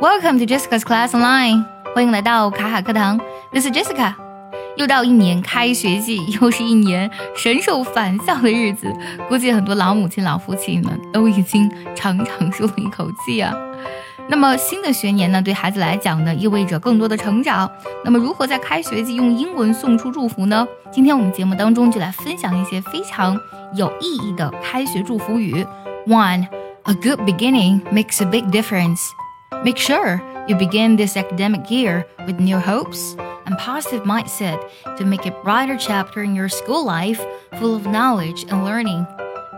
Welcome to Jessica's Class Online，欢迎来到卡卡课堂。This is Jessica。又到一年开学季，又是一年神兽返校的日子，估计很多老母亲、老父亲们都已经长长舒了一口气啊。那么新的学年呢，对孩子来讲呢，意味着更多的成长。那么如何在开学季用英文送出祝福呢？今天我们节目当中就来分享一些非常有意义的开学祝福语。One, a good beginning makes a big difference. Make sure you begin this academic year with new hopes and positive mindset to make a brighter chapter in your school life full of knowledge and learning.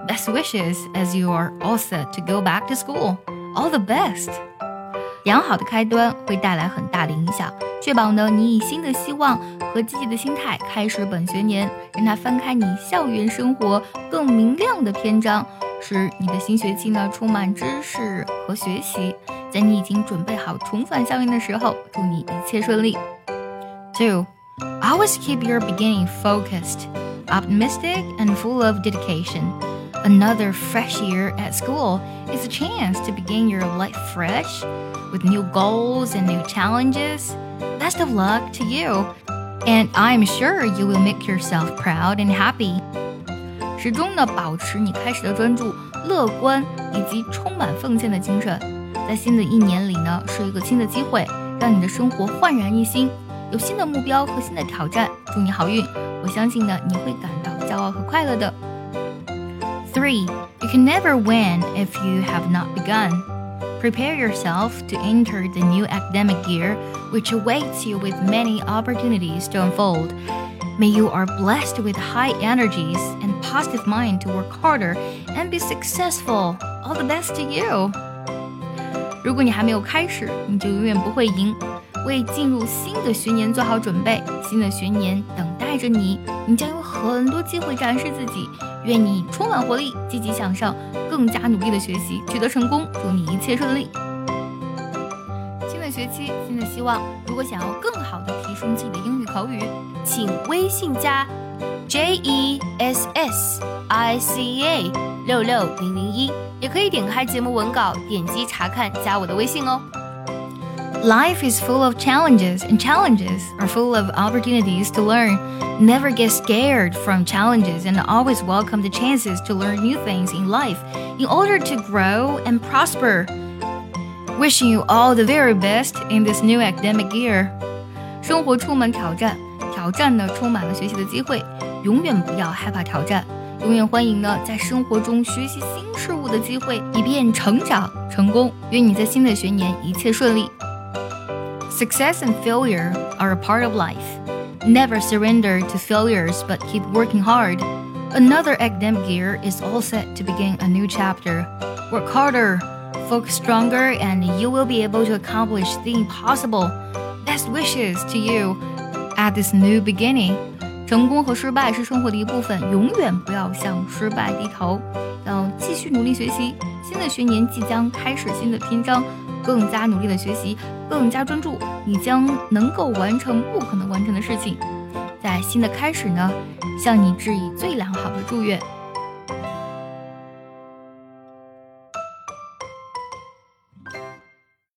Best wishes as you are all set to go back to school. All the best. 良好的开端会带来很大的影响，确保呢你以新的希望和积极的心态开始本学年，让它翻开你校园生活更明亮的篇章，使你的新学期呢充满知识和学习。 在你已经准备好重返校园的时候，祝你一切顺利。Two, always keep your beginning focused, optimistic, and full of dedication. Another fresh year at school is a chance to begin your life fresh with new goals and new challenges. Best of luck to you, and I'm sure you will make yourself proud and happy. 始终呢保持你开始的专注、乐观以及充满奉献的精神， 在新的一年里呢是一个新的机会，让你的生活焕然一新，有新的目标和新的挑战。祝你好运！我相信呢你会感到骄傲和快乐的。Three, you can never win if you have not begun. Prepare yourself to enter the new academic year, which awaits you with many opportunities to unfold. May you are blessed with high energies and positive mind to work harder and be successful. All the best to you. 如果你还没有开始，你就永远不会赢。为进入新的学年做好准备，新的学年等待着你，你将有很多机会展示自己。愿你充满活力，积极向上，更加努力的学习，取得成功。祝你一切顺利。新的学期，新的希望。如果想要更好的提升自己的英语口语，请微信加 J E S S I C A 六六零零一，也可以点开节目文稿，点击查看，加我的微信哦。Life is full of challenges, and challenges are full of opportunities to learn. Never get scared from challenges and always welcome the chances to learn new things in life in order to grow and prosper. Wishing you all the very best in this new academic year. 生活充满挑战，挑战呢充满了学习的机会。永远不要害怕挑战， 永远欢迎呢在生活中学习新事物的机会，以便成长成功。愿你在新的学年一切顺利。Success and failure are a part of life. Never surrender to failures, but keep working hard. Another academic year is all set to begin a new chapter. Work harder, focus stronger, and you will be able to accomplish the impossible. Best wishes to you at this new beginning. 成功和失败是生活的一部分，永远不要向失败低头，要继续努力学习。新的学年即将开始新的篇章，更加努力的学习，更加专注，你将能够完成不可能完成的事情。在新的开始呢，向你致以最良好的祝愿。